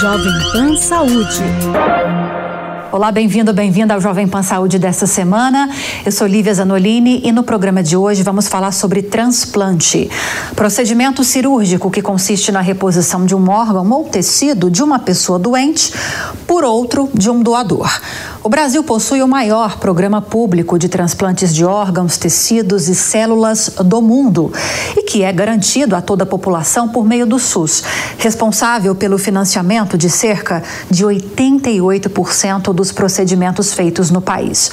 Jovem Pan Saúde. Olá, bem-vindo, bem-vinda ao Jovem Pan Saúde dessa semana. Eu sou Lívia Zanolini e no programa de hoje vamos falar sobre transplante. Procedimento cirúrgico que consiste na reposição de um órgão ou tecido de uma pessoa doente por outro de um doador. O Brasil possui o maior programa público de transplantes de órgãos, tecidos e células do mundo e que é garantido a toda a população por meio do SUS, responsável pelo financiamento de cerca de 88% dos procedimentos feitos no país.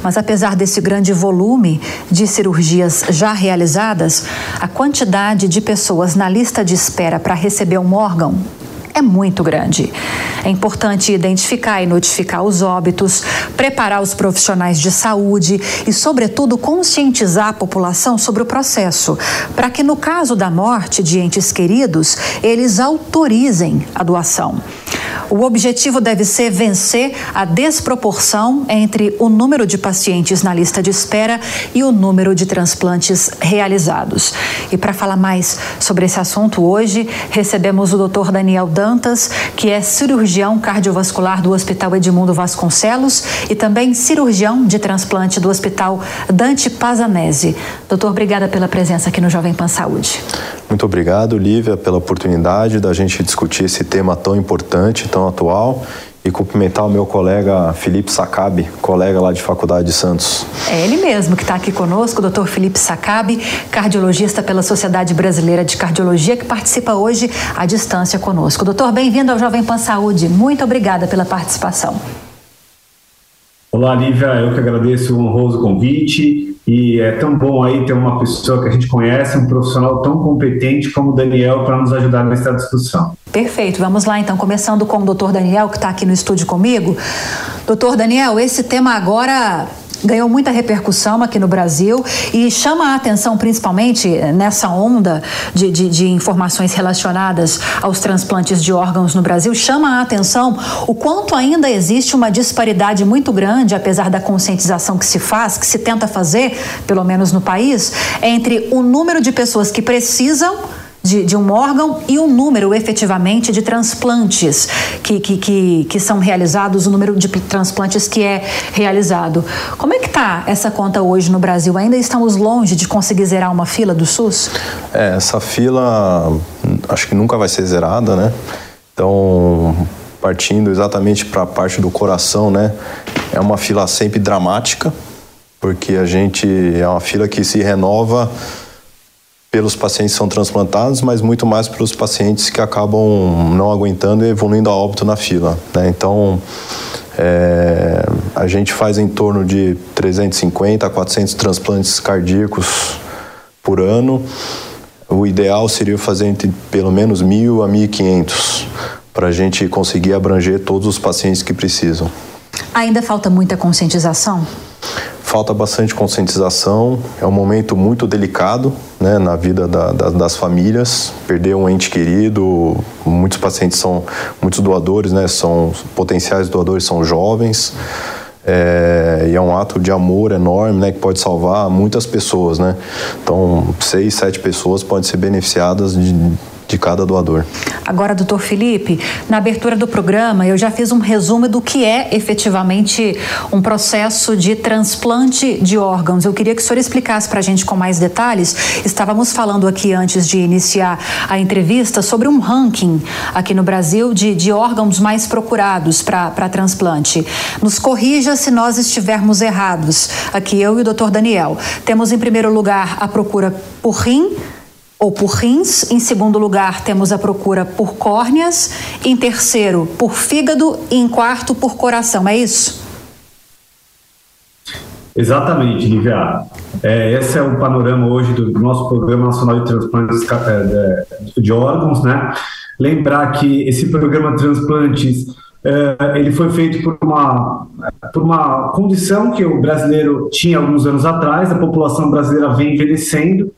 Mas apesar desse grande volume de cirurgias já realizadas, a quantidade de pessoas na lista de espera para receber um órgão é muito grande. É importante identificar e notificar os óbitos, preparar os profissionais de saúde e, sobretudo, conscientizar a população sobre o processo, para que, no caso da morte de entes queridos, eles autorizem a doação. O objetivo deve ser vencer a desproporção entre o número de pacientes na lista de espera e o número de transplantes realizados. E para falar mais sobre esse assunto hoje, recebemos o Dr. Daniel Dantas, que é cirurgião cardiovascular do Hospital Edmundo Vasconcelos e também cirurgião de transplante do Hospital Dante Pazanese. Doutor, obrigada pela presença aqui no Jovem Pan Saúde. Muito obrigado, Lívia, pela oportunidade da gente discutir esse tema tão importante, tão atual e cumprimentar o meu colega Felipe Sacabe, colega lá de Faculdade de Santos. É ele mesmo que está aqui conosco, o doutor Felipe Sacabe, cardiologista pela Sociedade Brasileira de Cardiologia, que participa hoje à distância conosco. Doutor, bem-vindo ao Jovem Pan Saúde. Muito obrigada pela participação. Olá, Lívia, eu que agradeço o honroso convite e é tão bom aí ter uma pessoa que a gente conhece, um profissional tão competente como o Daniel para nos ajudar nessa discussão. Perfeito. Vamos lá então, começando com o doutor Daniel, que está aqui no estúdio comigo. Doutor Daniel, esse tema agora ganhou muita repercussão aqui no Brasil e chama a atenção principalmente nessa onda de, de, de, informações relacionadas aos transplantes de órgãos no Brasil, chama a atenção o quanto ainda existe uma disparidade muito grande, apesar da conscientização que se faz, que se tenta fazer, pelo menos no país, entre o número de pessoas que precisam de, de, um órgão e o número efetivamente de transplantes que, que, que, que, são realizados, o número de transplantes que é realizado. Como é que está essa conta hoje no Brasil? Ainda estamos longe de conseguir zerar uma fila do SUS? É, essa fila acho que nunca vai ser zerada, né? Então, partindo exatamente para a parte do coração, né? É uma fila sempre dramática, porque a gente é uma fila que se renova pelos pacientes que são transplantados, mas muito mais pelos pacientes que acabam não aguentando e evoluindo a óbito na fila. Né? Então, é, a gente faz em torno de 350 a 400 transplantes cardíacos por ano. O ideal seria fazer entre pelo menos 1.000 a 1.500 para a gente conseguir abranger todos os pacientes que precisam. Ainda falta muita conscientização? Falta bastante conscientização. É um momento muito delicado né, na vida da, da, das famílias. Perder um ente querido, muitos pacientes são, muitos doadores, né, são potenciais doadores, são jovens. É, e é um ato de amor enorme, né, que pode salvar muitas pessoas, né. Então, seis, sete pessoas podem ser beneficiadas de, de cada doador. Agora, doutor Felipe, na abertura do programa eu já fiz um resumo do que é efetivamente um processo de transplante de órgãos. Eu queria que o senhor explicasse para a gente com mais detalhes. Estávamos falando aqui antes de iniciar a entrevista sobre um ranking aqui no Brasil de, de órgãos mais procurados para transplante. Nos corrija se nós estivermos errados. Aqui eu e o doutor Daniel. Temos em primeiro lugar a procura por rim ou por rins. Em segundo lugar, temos a procura por córneas. Em terceiro, por fígado. E em quarto, por coração. É isso? Exatamente, Lívia. É, esse é o panorama hoje do nosso Programa Nacional de Transplantes é, de Órgãos, né? Lembrar que esse programa de transplantes é, ele foi feito por uma, por uma condição que o brasileiro tinha alguns anos atrás, a população brasileira vem envelhecendo,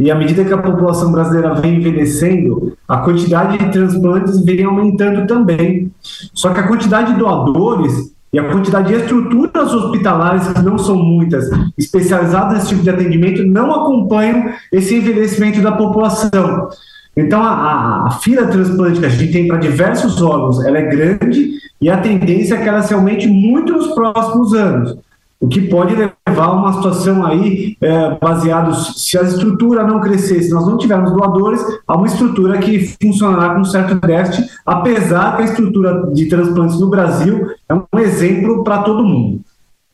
e à medida que a população brasileira vem envelhecendo, a quantidade de transplantes vem aumentando também. Só que a quantidade de doadores e a quantidade de estruturas hospitalares, que não são muitas, especializadas nesse tipo de atendimento, não acompanham esse envelhecimento da população. Então, a, a, fila transplante que a gente tem para diversos órgãos, ela é grande e a tendência é que ela se aumente muito nos próximos anos. O que pode levar a uma situação aí, é, baseado, se a estrutura não crescer, se nós não tivermos doadores, a uma estrutura que funcionará com certo déficit, apesar que a estrutura de transplantes no Brasil é um exemplo para todo mundo.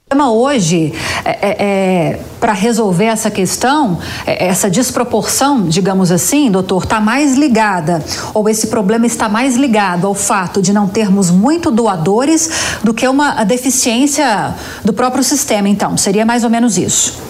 O problema hoje, é, é, é para resolver essa questão, é, essa desproporção, digamos assim, doutor, está mais ligada, ou esse problema está mais ligado ao fato de não termos muito doadores do que uma deficiência do próprio sistema, então? Seria mais ou menos isso.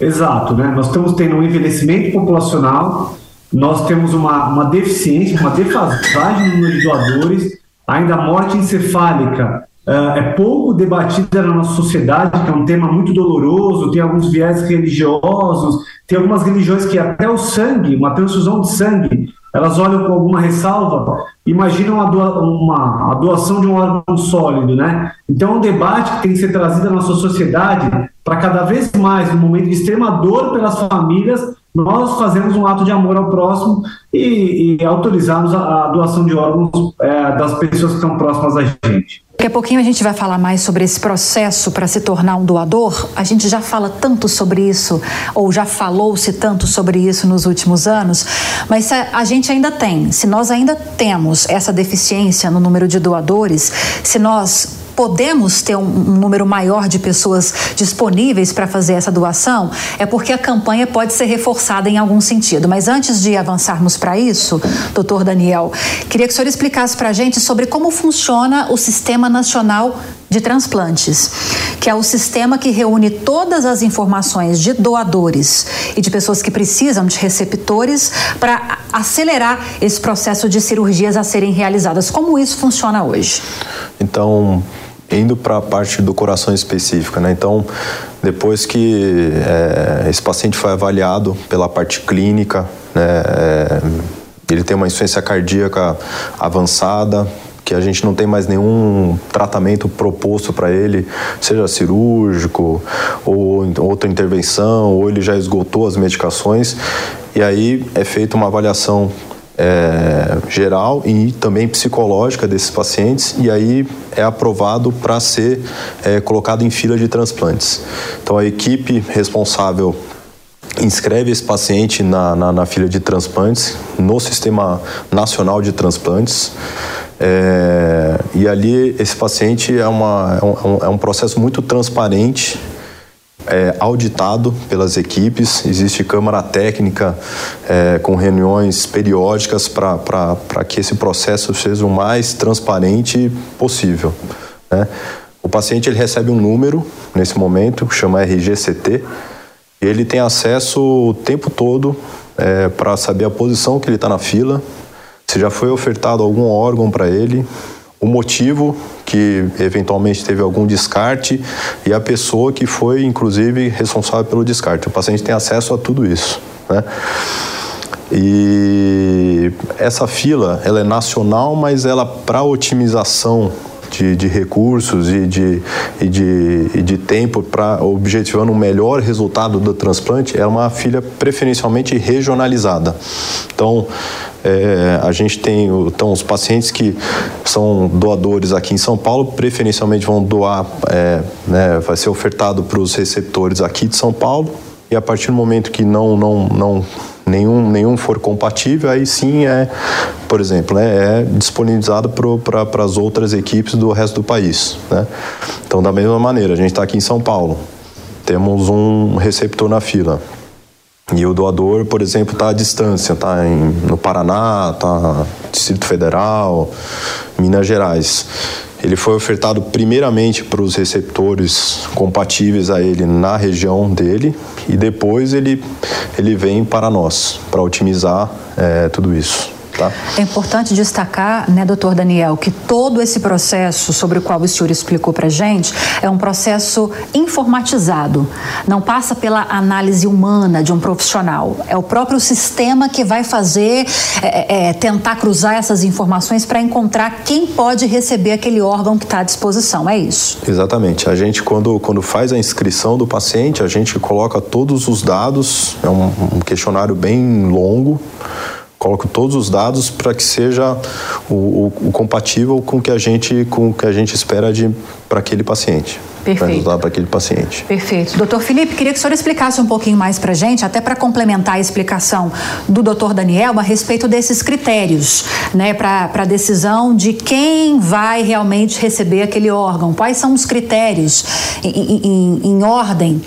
Exato, né? Nós estamos tendo um envelhecimento populacional, nós temos uma, uma deficiência, uma defasagem no número de doadores, ainda a morte encefálica Uh, é pouco debatida na nossa sociedade, que é um tema muito doloroso, tem alguns viés religiosos, tem algumas religiões que até o sangue, uma transfusão de sangue, elas olham com alguma ressalva, imaginam a, doa, uma, a doação de um órgão sólido, né? Então é um debate que tem que ser trazido na nossa sociedade para cada vez mais, no momento de extrema dor pelas famílias, nós fazemos um ato de amor ao próximo e, e autorizarmos a, a, doação de órgãos é, das pessoas que estão próximas a gente. Daqui a pouquinho a gente vai falar mais sobre esse processo para se tornar um doador. A gente já fala tanto sobre isso, ou já falou-se tanto sobre isso nos últimos anos, mas a gente ainda tem, se nós ainda temos essa deficiência no número de doadores, se nós podemos ter um, número maior de pessoas disponíveis para fazer essa doação, é porque a campanha pode ser reforçada em algum sentido. Mas antes de avançarmos para isso, doutor Daniel, queria que o senhor explicasse para a gente sobre como funciona o Sistema Nacional de Transplantes, que é o sistema que reúne todas as informações de doadores e de pessoas que precisam de receptores para acelerar esse processo de cirurgias a serem realizadas. Como isso funciona hoje? Então, indo para a parte do coração específica, né? Então, depois que é, esse paciente foi avaliado pela parte clínica, né, é, ele tem uma insuficiência cardíaca avançada, que a gente não tem mais nenhum tratamento proposto para ele, seja cirúrgico ou outra intervenção, ou ele já esgotou as medicações, e aí é feita uma avaliação é, geral e também psicológica desses pacientes e aí é aprovado para ser é, colocado em fila de transplantes. Então a equipe responsável inscreve esse paciente na, na, na fila de transplantes no Sistema Nacional de Transplantes. É, e ali esse paciente é, uma, é, um, é um processo muito transparente é, auditado pelas equipes, existe câmara técnica é, com reuniões periódicas para que esse processo seja o mais transparente possível. Né? O paciente ele recebe um número nesse momento, chama RGCT, e ele tem acesso o tempo todo é, para saber a posição que ele está na fila, se já foi ofertado algum órgão para ele, o motivo que eventualmente teve algum descarte e a pessoa que foi, inclusive, responsável pelo descarte. O paciente tem acesso a tudo isso. Né? E essa fila, ela é nacional, mas ela para otimização de, de, recursos e de, e de, e de tempo para objetivando um melhor resultado do transplante, é uma filha preferencialmente regionalizada. Então, é, a gente tem então, os pacientes que são doadores aqui em São Paulo, preferencialmente vão doar, é, né, vai ser ofertado para os receptores aqui de São Paulo, e a partir do momento que não, não, não nenhum, nenhum for compatível, aí sim é, por exemplo, né, é disponibilizado para as outras equipes do resto do país. Né? Então, da mesma maneira, a gente está aqui em São Paulo, temos um receptor na fila. E o doador, por exemplo, está à distância, está no Paraná, está no Distrito Federal, Minas Gerais. Ele foi ofertado primeiramente para os receptores compatíveis a ele na região dele e depois ele, ele vem para nós, para otimizar é, tudo isso. Tá? É importante destacar, né, doutor Daniel, que todo esse processo sobre o qual o senhor explicou para gente é um processo informatizado. Não passa pela análise humana de um profissional. É o próprio sistema que vai fazer, é, é, tentar cruzar essas informações para encontrar quem pode receber aquele órgão que está à disposição. É isso. Exatamente. A gente, quando, quando faz a inscrição do paciente, a gente coloca todos os dados, é um, um questionário bem longo coloco todos os dados para que seja o, o, o, compatível com o que a gente com o que a gente espera de para aquele paciente. Perfeito. Para aquele paciente. Perfeito. Doutor Felipe, queria que o senhor explicasse um pouquinho mais para a gente, até para complementar a explicação do doutor Daniel a respeito desses critérios, né, para a decisão de quem vai realmente receber aquele órgão. Quais são os critérios em, em, em ordem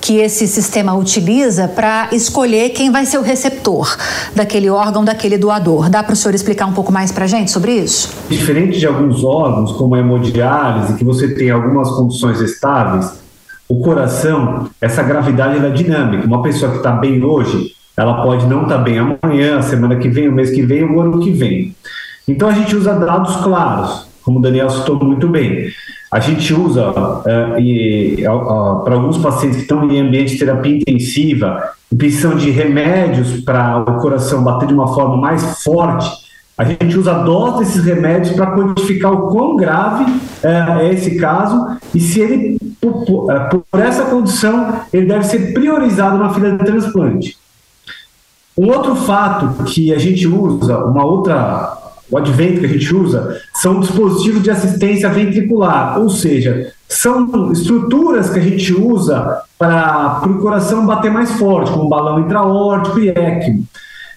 que esse sistema utiliza para escolher quem vai ser o receptor daquele órgão, daquele doador. Dá para o senhor explicar um pouco mais para a gente sobre isso? Diferente de alguns órgãos, como a hemodiálise, que você tem algumas condições estáveis, o coração, essa gravidade é dinâmica. Uma pessoa que está bem hoje, ela pode não estar tá bem amanhã, semana que vem, o mês que vem, o ano que vem. Então a gente usa dados claros, como o Daniel citou muito bem. A gente usa uh, para alguns pacientes que estão em ambiente de terapia intensiva e precisam de remédios para o coração bater de uma forma mais forte, a gente usa a dose desses remédios para quantificar o quão grave uh, é esse caso e se ele, por essa condição, ele deve ser priorizado na fila de transplante. Um outro fato que a gente usa, uma outra o advento que a gente usa, são dispositivos de assistência ventricular, ou seja, são estruturas que a gente usa para o coração bater mais forte, como balão intraórtico e ECMO.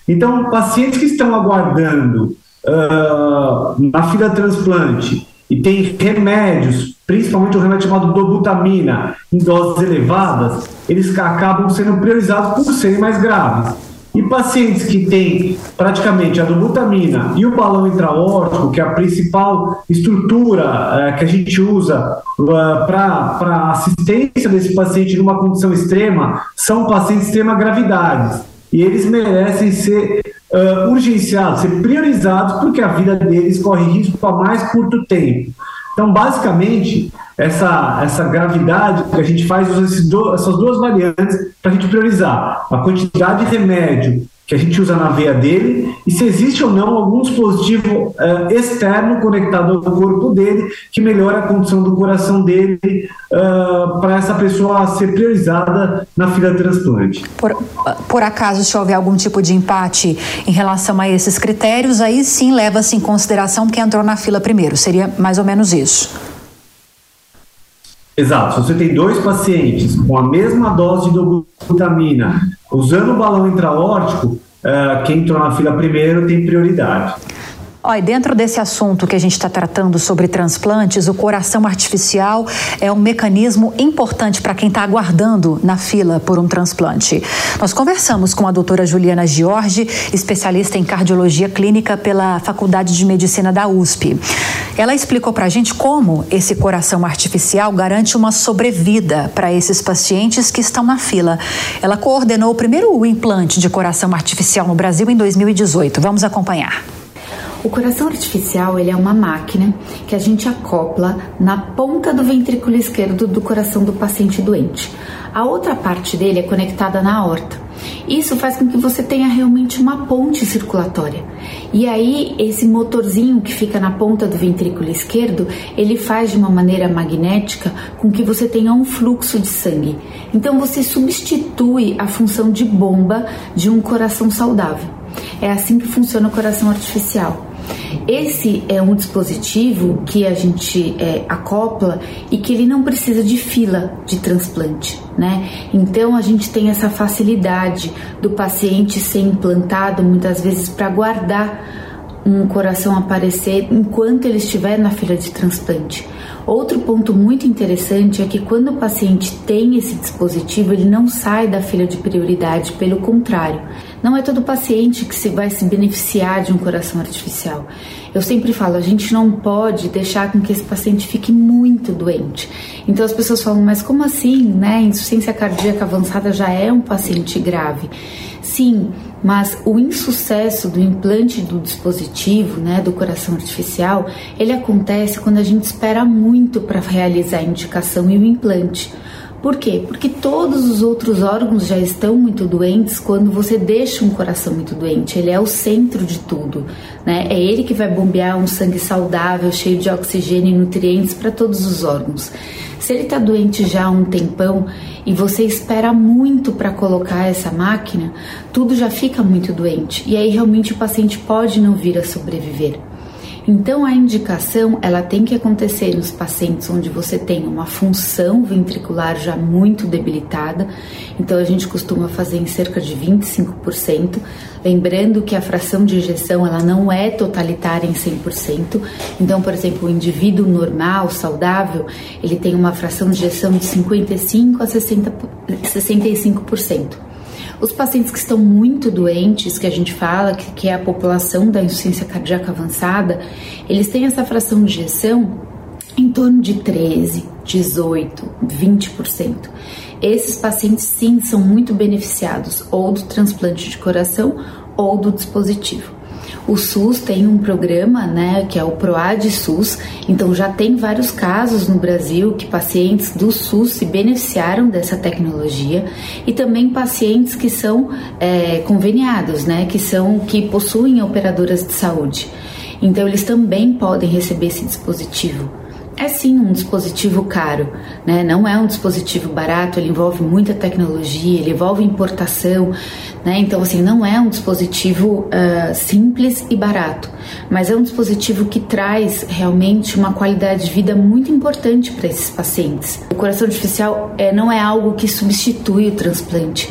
Então, pacientes que estão aguardando uh, na fila transplante e tem remédios, principalmente o remédio chamado dobutamina, em doses elevadas, eles acabam sendo priorizados por serem mais graves. E pacientes que têm praticamente a dobutamina e o balão intraórtico, que é a principal estrutura uh, que a gente usa eh, para assistência desse paciente numa condição extrema, são pacientes de extrema gravidade. E eles merecem ser uh, urgenciados, ser priorizados, porque a vida deles corre risco a mais curto tempo. Então, basicamente, essa, essa gravidade que a gente faz essas duas variantes para a gente priorizar. A quantidade de remédio que a gente usa na veia dele e se existe ou não algum dispositivo uh, externo conectado ao corpo dele que melhora a condição do coração dele uh, para essa pessoa ser priorizada na fila de transplante. Por, por acaso, se houver algum tipo de empate em relação a esses critérios, aí sim leva-se em consideração que entrou na fila primeiro. Seria mais ou menos isso. Exato. Se você tem dois pacientes com a mesma dose de dobutamina usando o balão intraórtico, uh, quem entrou na fila primeiro tem prioridade. Olha, dentro desse assunto que a gente está tratando sobre transplantes, o coração artificial é um mecanismo importante para quem está aguardando na fila por um transplante. Nós conversamos com a doutora Juliana Giorgi, especialista em cardiologia clínica pela Faculdade de Medicina da USP. Ela explicou para a gente como esse coração artificial garante uma sobrevida para esses pacientes que estão na fila. Ela coordenou o primeiro implante de coração artificial no Brasil em 2018. Vamos acompanhar. O coração artificial ele é uma máquina que a gente acopla na ponta do ventrículo esquerdo do coração do paciente doente. A outra parte dele é conectada na aorta. Isso faz com que você tenha realmente uma ponte circulatória. E aí esse motorzinho que fica na ponta do ventrículo esquerdo, ele faz de uma maneira magnética com que você tenha um fluxo de sangue. Então você substitui a função de bomba de um coração saudável. É assim que funciona o coração artificial. Esse é um dispositivo que a gente é, acopla e que ele não precisa de fila de transplante, né? Então a gente tem essa facilidade do paciente ser implantado muitas vezes para guardar um coração aparecer enquanto ele estiver na fila de transplante. Outro ponto muito interessante é que quando o paciente tem esse dispositivo, ele não sai da fila de prioridade, pelo contrário. Não é todo paciente que se vai se beneficiar de um coração artificial. Eu sempre falo, a gente não pode deixar com que esse paciente fique muito doente. Então as pessoas falam, mas como assim, né? Insuficiência cardíaca avançada já é um paciente grave. Sim, mas o insucesso do implante do dispositivo, né, do coração artificial, ele acontece quando a gente espera muito para realizar a indicação e o implante. Por quê? Porque todos os outros órgãos já estão muito doentes quando você deixa um coração muito doente. Ele é o centro de tudo, né? É ele que vai bombear um sangue saudável, cheio de oxigênio e nutrientes para todos os órgãos. Se ele está doente já há um tempão e você espera muito para colocar essa máquina, tudo já fica muito doente e aí realmente o paciente pode não vir a sobreviver. Então a indicação ela tem que acontecer nos pacientes onde você tem uma função ventricular já muito debilitada. Então a gente costuma fazer em cerca de 25%, lembrando que a fração de ejeção ela não é totalitária em 100%. Então, por exemplo, o indivíduo normal, saudável, ele tem uma fração de ejeção de 55 a 60, 65%. Os pacientes que estão muito doentes, que a gente fala que, que é a população da insuficiência cardíaca avançada, eles têm essa fração de ejeção em torno de 13, 18, 20%. Esses pacientes sim são muito beneficiados ou do transplante de coração ou do dispositivo. O SUS tem um programa, né, que é o PROAD SUS, então já tem vários casos no Brasil que pacientes do SUS se beneficiaram dessa tecnologia. E também pacientes que são é, conveniados, né, que são que possuem operadoras de saúde. Então eles também podem receber esse dispositivo é sim um dispositivo caro, né? não é um dispositivo barato, ele envolve muita tecnologia, ele envolve importação, né? então assim, não é um dispositivo uh, simples e barato, mas é um dispositivo que traz realmente uma qualidade de vida muito importante para esses pacientes. O coração artificial é, não é algo que substitui o transplante,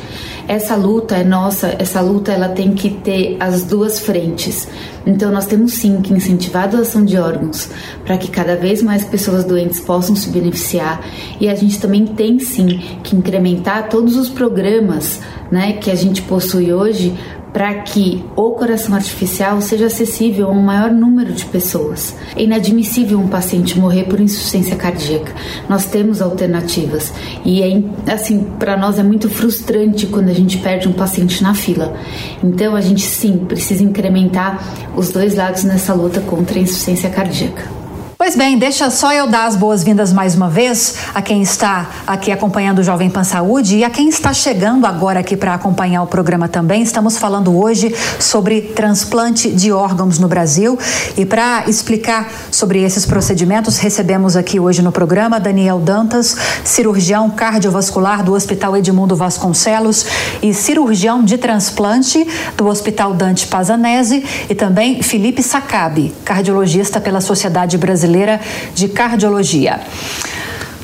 essa luta é nossa, essa luta ela tem que ter as duas frentes. Então nós temos sim que incentivar a doação de órgãos para que cada vez mais pessoas doentes possam se beneficiar e a gente também tem sim que incrementar todos os programas né, que a gente possui hoje para que o coração artificial seja acessível a um maior número de pessoas. É inadmissível um paciente morrer por insuficiência cardíaca. Nós temos alternativas e é assim para nós é muito frustrante quando a gente perde um paciente na fila. Então a gente sim precisa incrementar os dois lados nessa luta contra a insuficiência cardíaca. Pois bem, deixa só eu dar as boas-vindas mais uma vez a quem está aqui acompanhando o Jovem Pan Saúde e a quem está chegando agora aqui para acompanhar o programa também. Estamos falando hoje sobre transplante de órgãos no Brasil e para explicar sobre esses procedimentos, recebemos aqui hoje no programa Daniel Dantas, cirurgião cardiovascular do Hospital Edmundo Vasconcelos e cirurgião de transplante do Hospital Dante Pazanese e também Felipe Sacabe, cardiologista pela Sociedade Brasileira Brasileira de Cardiologia.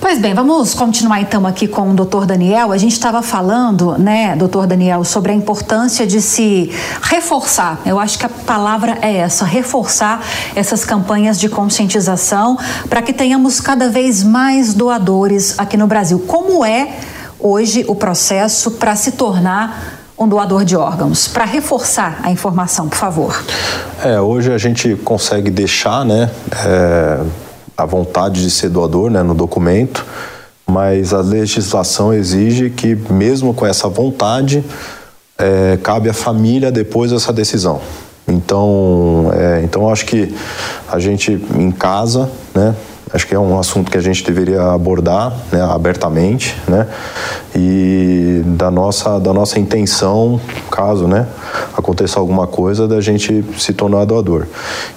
Pois bem, vamos continuar então aqui com o doutor Daniel. A gente estava falando, né, doutor Daniel, sobre a importância de se reforçar. Eu acho que a palavra é essa: reforçar essas campanhas de conscientização para que tenhamos cada vez mais doadores aqui no Brasil. Como é hoje o processo para se tornar um doador de órgãos? Para reforçar a informação, por favor. É, hoje a gente consegue deixar, né, é, a vontade de ser doador, né, no documento, mas a legislação exige que, mesmo com essa vontade, é, cabe à família depois essa decisão. Então, é, então acho que a gente em casa, né, Acho que é um assunto que a gente deveria abordar né, abertamente, né? E da nossa, da nossa intenção, caso né, aconteça alguma coisa, da gente se tornar doador.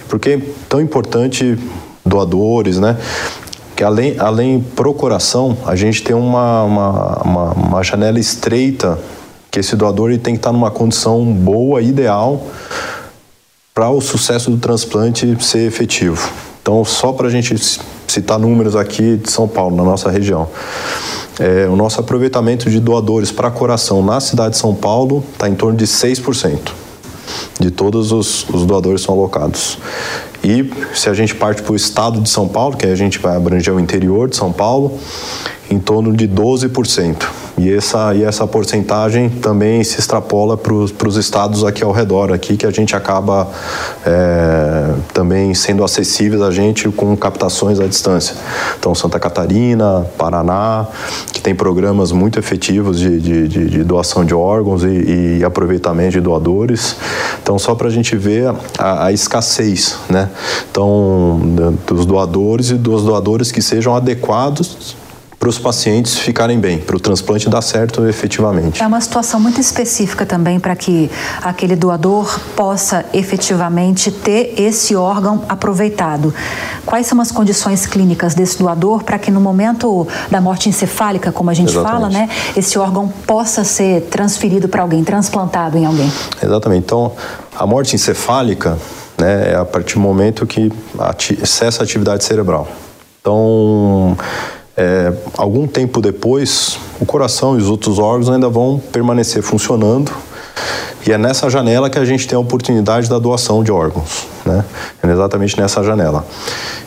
Porque é tão importante doadores, né? Que além, além procuração, a gente tem uma, uma, uma, uma janela estreita que esse doador ele tem que estar numa condição boa, ideal, para o sucesso do transplante ser efetivo. Então, só para a gente citar números aqui de São Paulo, na nossa região. É, o nosso aproveitamento de doadores para coração na cidade de São Paulo está em torno de 6% de todos os, os doadores são alocados. E se a gente parte para o estado de São Paulo, que a gente vai abranger o interior de São Paulo, em torno de 12%. E essa, e essa porcentagem também se extrapola para os estados aqui ao redor, aqui que a gente acaba é, também sendo acessíveis a gente com captações à distância. Então, Santa Catarina, Paraná, que tem programas muito efetivos de, de, de, de doação de órgãos e, e, aproveitamento de doadores. Então, só para a gente ver a, a escassez, né? Então, dos doadores e dos doadores que sejam adequados para os pacientes ficarem bem, para o transplante dar certo efetivamente. É uma situação muito específica também para que aquele doador possa efetivamente ter esse órgão aproveitado. Quais são as condições clínicas desse doador para que no momento da morte encefálica, como a gente Exatamente. fala, né, esse órgão possa ser transferido para alguém, transplantado em alguém? Exatamente. Então, a morte encefálica né, é a partir do momento que cessa a atividade cerebral. Então, é, algum tempo depois, o coração e os outros órgãos ainda vão permanecer funcionando. E é nessa janela que a gente tem a oportunidade da doação de órgãos, né? É exatamente nessa janela.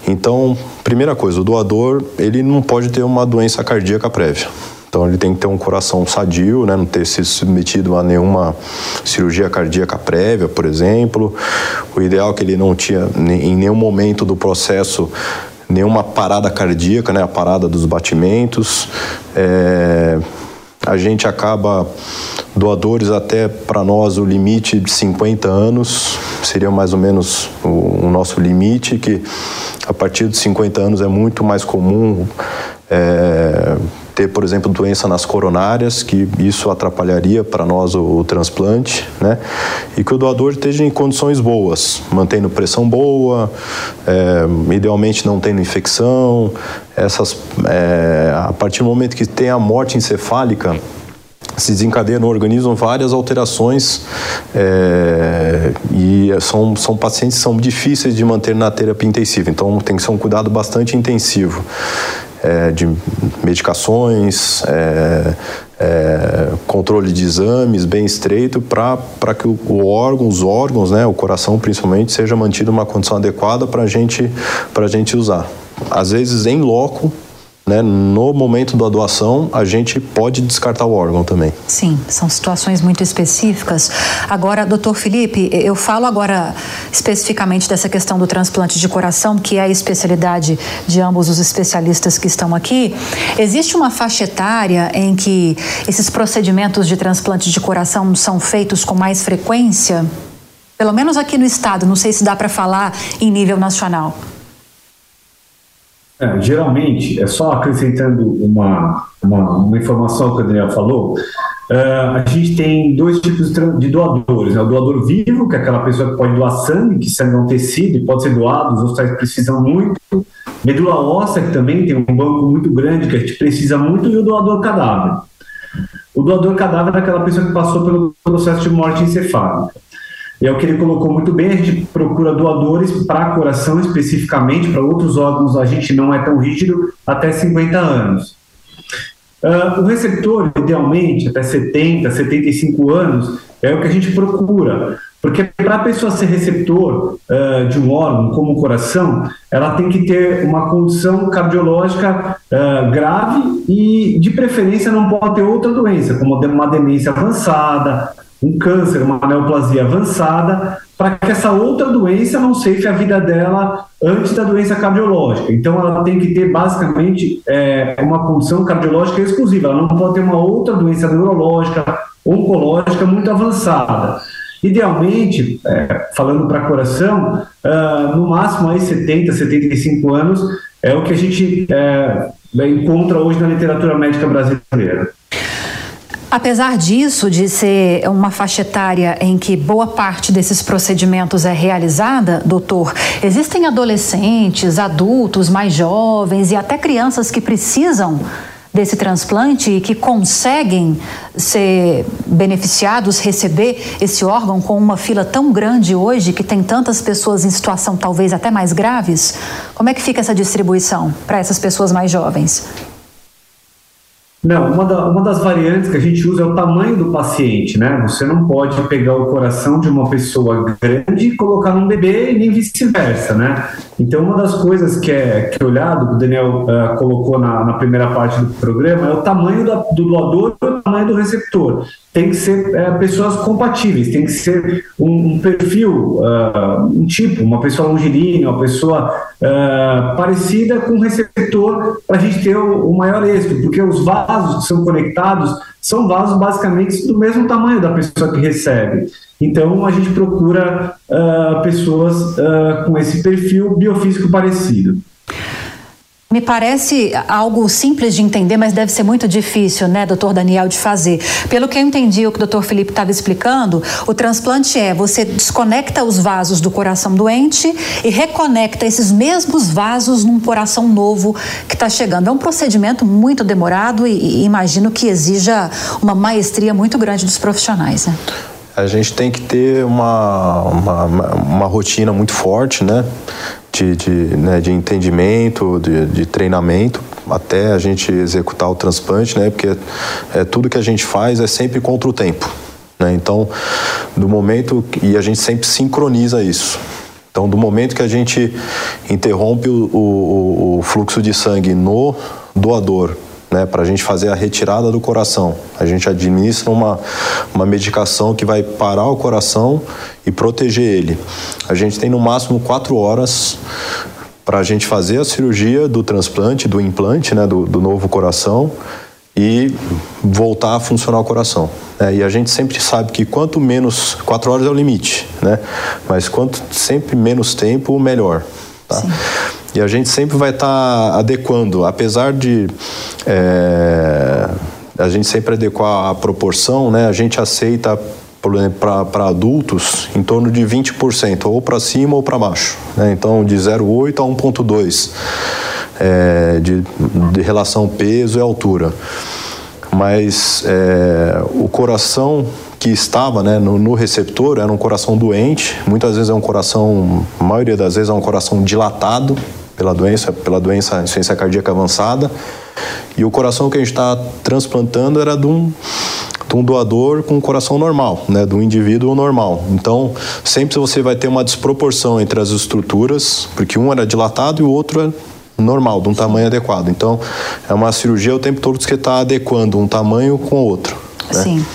Então, primeira coisa, o doador ele não pode ter uma doença cardíaca prévia. Então ele tem que ter um coração sadio, né? não ter se submetido a nenhuma cirurgia cardíaca prévia, por exemplo. O ideal é que ele não tinha em nenhum momento do processo nenhuma parada cardíaca, né, a parada dos batimentos. É, a gente acaba doadores até para nós o limite de 50 anos seria mais ou menos o, o, nosso limite que a partir de 50 anos é muito mais comum é, ter, por exemplo, doença nas coronárias, que isso atrapalharia para nós o, o, transplante, né? E que o doador esteja em condições boas, mantendo pressão boa, é, idealmente não tendo infecção. Essas, é, a partir do momento que tem a morte encefálica, se desencadeia no organismo várias alterações é, e são, são pacientes que são difíceis de manter na terapia intensiva, então tem que ser um cuidado bastante intensivo é, de medicações, é, é, controle de exames bem estreito para que o, o, órgão, os órgãos, né, o coração principalmente, seja mantido uma condição adequada para gente, a gente usar. Às vezes em loco né, no momento da doação, a gente pode descartar o órgão também. Sim, são situações muito específicas. Agora, doutor Felipe, eu falo agora especificamente dessa questão do transplante de coração, que é a especialidade de ambos os especialistas que estão aqui. Existe uma faixa etária em que esses procedimentos de transplante de coração são feitos com mais frequência? Pelo menos aqui no estado, não sei se dá para falar em nível nacional. É, geralmente, é só acrescentando uma, uma, uma, informação que o Daniel falou, uh, a gente tem dois tipos de doadores. Né? O doador vivo, que é aquela pessoa que pode doar sangue, que sangue é um tecido e pode ser doado, os hospitais precisam muito. Medula óssea, que também tem um banco muito grande, que a gente precisa muito, e o doador cadáver. O doador cadáver é aquela pessoa que passou pelo processo de morte encefálica. E é o que ele colocou muito bem, a gente procura doadores para coração especificamente, para outros órgãos a gente não é tão rígido, até 50 anos. Uh, o receptor, idealmente, até 70, 75 anos, é o que a gente procura. Porque para a pessoa ser receptor uh, de um órgão, como o coração, ela tem que ter uma condição cardiológica uh, grave e, de preferência, não pode ter outra doença, como uma demência avançada, um câncer, uma neoplasia avançada, para que essa outra doença não ceife a vida dela antes da doença cardiológica. Então, ela tem que ter basicamente é, uma condição cardiológica exclusiva, ela não pode ter uma outra doença neurológica, oncológica muito avançada. Idealmente, é, falando para coração, uh, no máximo aí 70, 75 anos é o que a gente é, encontra hoje na literatura médica brasileira. Apesar disso, de ser uma faixa etária em que boa parte desses procedimentos é realizada, doutor, existem adolescentes, adultos mais jovens e até crianças que precisam desse transplante e que conseguem ser beneficiados, receber esse órgão com uma fila tão grande hoje, que tem tantas pessoas em situação talvez até mais graves? Como é que fica essa distribuição para essas pessoas mais jovens? Não, uma, da, uma, das variantes que a gente usa é o tamanho do paciente, né? Você não pode pegar o coração de uma pessoa grande e colocar num bebê e nem vice-versa, né? Então, uma das coisas que é, que é olhado, que o Daniel uh, colocou na, na, primeira parte do programa, é o tamanho da, do doador e o tamanho do receptor tem que ser é, pessoas compatíveis, tem que ser um, um perfil, uh, um tipo, uma pessoa longilínea, uma pessoa uh, parecida com o receptor para a gente ter o, o, maior êxito, porque os vasos que são conectados são vasos basicamente do mesmo tamanho da pessoa que recebe. Então a gente procura uh, pessoas com esse perfil biofísico parecido. Me parece algo simples de entender, mas deve ser muito difícil, né, doutor Daniel, de fazer. Pelo que eu entendi o que o doutor Felipe estava explicando, o transplante é você desconecta os vasos do coração doente e reconecta esses mesmos vasos num coração novo que está chegando. É um procedimento muito demorado e, e imagino que exija uma maestria muito grande dos profissionais, né? A gente tem que ter uma, uma, uma rotina muito forte, né? De, de, né, de entendimento, de, de, treinamento, até a gente executar o transplante, né? Porque é, tudo que a gente faz é sempre contra o tempo. Né? Então, do momento. E a gente sempre sincroniza isso. Então, do momento que a gente interrompe o, o, o fluxo de sangue no doador né, para a gente fazer a retirada do coração. A gente administra uma, uma medicação que vai parar o coração e proteger ele. A gente tem no máximo quatro horas para a gente fazer a cirurgia do transplante, do implante, né, do, do novo coração e voltar a funcionar o coração. É, e a gente sempre sabe que quanto menos, quatro horas é o limite, né? Mas quanto sempre menos tempo, melhor. Tá? E a gente sempre vai estar tá adequando, apesar de é, a gente sempre adequar a proporção, né? A gente aceita para adultos em torno de 20%, ou para cima ou para baixo. Né? Então, de 0,8 a 1,2 é, de, de relação peso e altura. Mas é, o coração que estava né, no, no, receptor era um coração doente, muitas vezes é um coração, a maioria das vezes é um coração dilatado pela doença, pela doença insuficiência cardíaca avançada, e o coração que a gente está transplantando era de um, de um doador com um coração normal, né, de um indivíduo normal. Então, sempre você vai ter uma desproporção entre as estruturas, porque um era dilatado e o outro é normal, de um tamanho adequado. Então, é uma cirurgia o tempo todo que está adequando um tamanho com o outro. Né? Sim.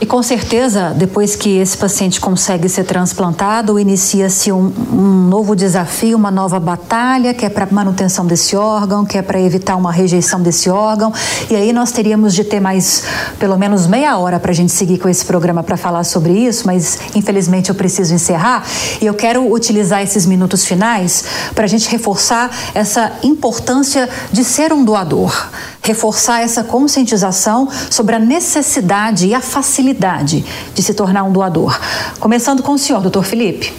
E com certeza, depois que esse paciente consegue ser transplantado, inicia-se um, um, novo desafio, uma nova batalha, que é para manutenção desse órgão, que é para evitar uma rejeição desse órgão. E aí nós teríamos de ter mais pelo menos meia hora para a gente seguir com esse programa para falar sobre isso, mas infelizmente eu preciso encerrar. E eu quero utilizar esses minutos finais para a gente reforçar essa importância de ser um doador, reforçar essa conscientização sobre a necessidade e a facilidade facilidade de se tornar um doador? Começando com o senhor, doutor Felipe.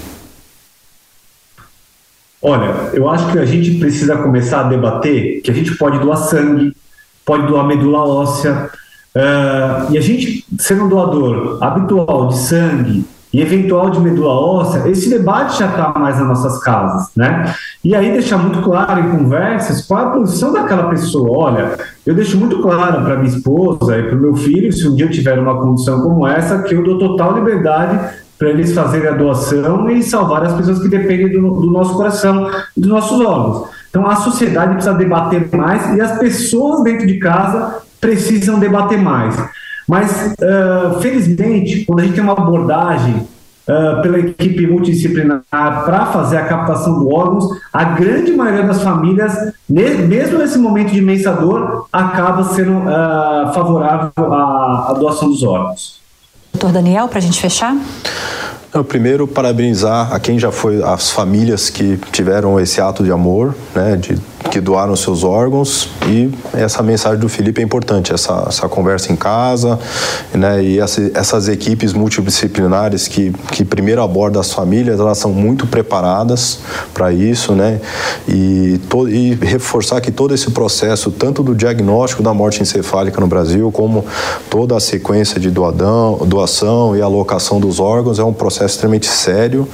Olha, eu acho que a gente precisa começar a debater que a gente pode doar sangue, pode doar medula óssea, uh, e a gente, sendo um doador habitual de sangue, e eventual de medula óssea, esse debate já está mais nas nossas casas, né? E aí deixar muito claro em conversas qual a posição daquela pessoa. Olha, eu deixo muito claro para minha esposa e para o meu filho, se um dia eu tiver uma condição como essa, que eu dou total liberdade para eles fazerem a doação e salvar as pessoas que dependem do, do nosso coração e dos nossos órgãos. Então a sociedade precisa debater mais e as pessoas dentro de casa precisam debater mais. Mas, uh, felizmente, quando a gente tem uma abordagem uh, pela equipe multidisciplinar para fazer a captação do órgãos, a grande maioria das famílias, mesmo nesse momento de imensa dor, acaba sendo uh, favorável à, à doação dos órgãos. Doutor Daniel, para a gente fechar? Eu, primeiro, parabenizar a quem já foi, as famílias que tiveram esse ato de amor, né, de que doaram seus órgãos. E essa mensagem do Felipe é importante, essa, essa conversa em casa, né, e essa, essas equipes multidisciplinares que, que primeiro abordam as famílias, elas são muito preparadas para isso, né, e, to, e reforçar que todo esse processo, tanto do diagnóstico da morte encefálica no Brasil, como toda a sequência de doadão, doação e alocação dos órgãos, é um processo extremamente sério,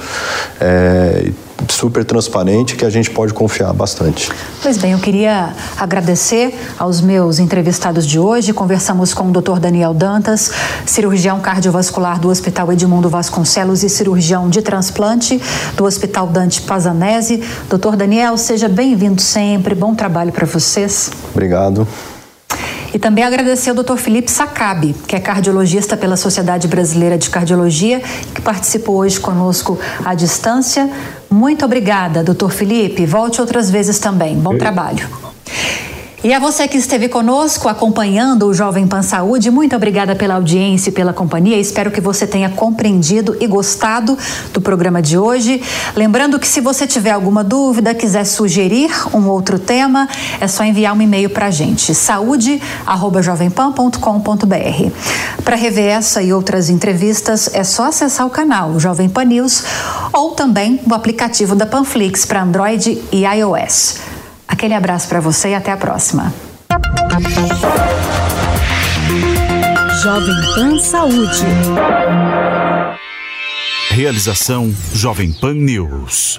é, super transparente que a gente pode confiar bastante. Pois bem, eu queria agradecer aos meus entrevistados de hoje. Conversamos com o Dr. Daniel Dantas, cirurgião cardiovascular do Hospital Edmundo Vasconcelos e cirurgião de transplante do Hospital Dante Pazanese. Doutor Daniel, seja bem-vindo sempre. Bom trabalho para vocês. Obrigado. E também agradecer ao Dr. Felipe Sacabe, que é cardiologista pela Sociedade Brasileira de Cardiologia, que participou hoje conosco à distância. Muito obrigada, doutor Felipe. Volte outras vezes também. Bom trabalho. E a você que esteve conosco acompanhando o Jovem Pan Saúde, muito obrigada pela audiência e pela companhia. Espero que você tenha compreendido e gostado do programa de hoje. Lembrando que se você tiver alguma dúvida, quiser sugerir um outro tema, é só enviar um e-mail para a gente, saúde@jovempan.com.br. Para rever essa e outras entrevistas, é só acessar o canal Jovem Pan News ou também o aplicativo da Panflix para Android e iOS. Aquele abraço para você e até a próxima. Jovem Pan Saúde. Realização Jovem Pan News.